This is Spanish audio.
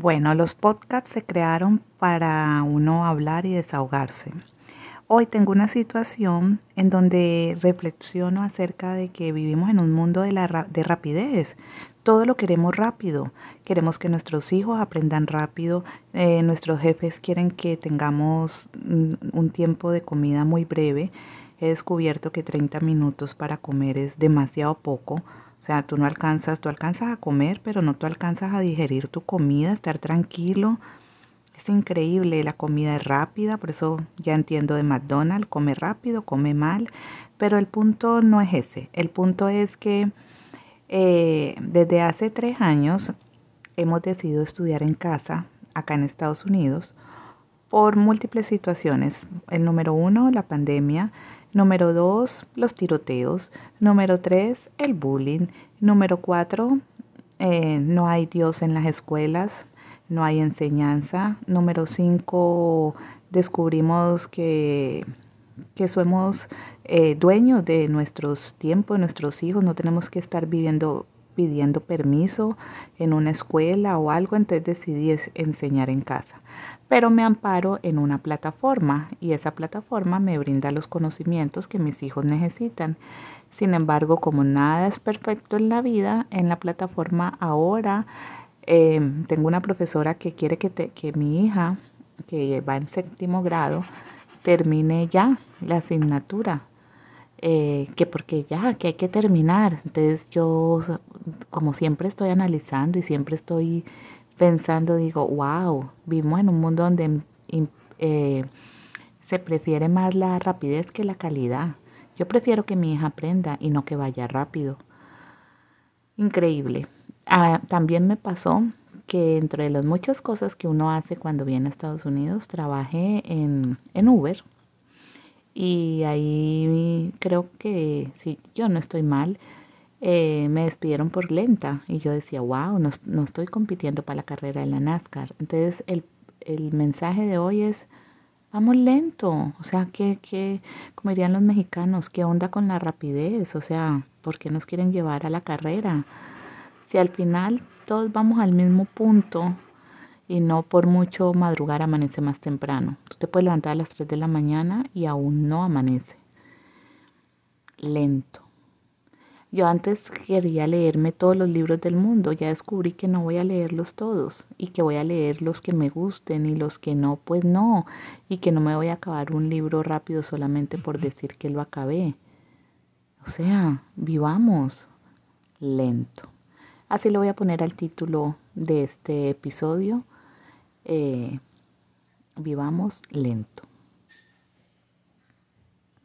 Bueno, los podcasts se crearon para uno hablar y desahogarse. Hoy tengo una situación en donde reflexiono acerca de que vivimos en un mundo de, la, de rapidez. Todo lo queremos rápido. Queremos que nuestros hijos aprendan rápido. Eh, nuestros jefes quieren que tengamos mm, un tiempo de comida muy breve. He descubierto que 30 minutos para comer es demasiado poco sea, tú no alcanzas, tú alcanzas a comer, pero no tú alcanzas a digerir tu comida, estar tranquilo. Es increíble, la comida es rápida, por eso ya entiendo de McDonald's, come rápido, come mal, pero el punto no es ese. El punto es que eh, desde hace tres años hemos decidido estudiar en casa, acá en Estados Unidos, por múltiples situaciones. El número uno, la pandemia. Número dos, los tiroteos. Número tres, el bullying. Número cuatro, eh, no hay Dios en las escuelas, no hay enseñanza. Número cinco, descubrimos que, que somos eh, dueños de nuestros tiempos, de nuestros hijos, no tenemos que estar viviendo pidiendo permiso en una escuela o algo, entonces decidí enseñar en casa pero me amparo en una plataforma y esa plataforma me brinda los conocimientos que mis hijos necesitan. Sin embargo, como nada es perfecto en la vida, en la plataforma ahora em, tengo una profesora que quiere que, mi hija, que va en séptimo grado, termine ya la asignatura. Eh, que porque ya, que hay que terminar. Entonces yo, como siempre estoy analizando y siempre estoy pensando, digo, wow, vivimos en un mundo donde eh, se prefiere más la rapidez que la calidad. Yo prefiero que mi hija aprenda y no que vaya rápido. Increíble. Ah, también me pasó que entre las muchas cosas que uno hace cuando viene a Estados Unidos, trabajé en, en Uber. Y ahí creo que, si yo no estoy mal, eh, me despidieron por lenta y yo decía, wow, no, no, estoy compitiendo para la carrera de la NASCAR. Entonces el, el mensaje de hoy es, vamos lento, o sea, que, que, como dirían los mexicanos, ¿qué onda con la rapidez? O sea, ¿por qué nos quieren llevar a la carrera? Si al final todos vamos al mismo punto y no por mucho madrugar amanece más temprano. Tú te puedes levantar a las 3 de la mañana y aún no amanece. Lento yo antes quería leerme todos los libros del mundo, ya descubrí que no voy a leerlos todos y que voy a leer los que me gusten y los que no, pues no, y que no me voy a acabar un libro rápido solamente por decir que lo acabé. O sea, vivamos lento. Así le voy a poner al título de este episodio. Eh, vivamos lento.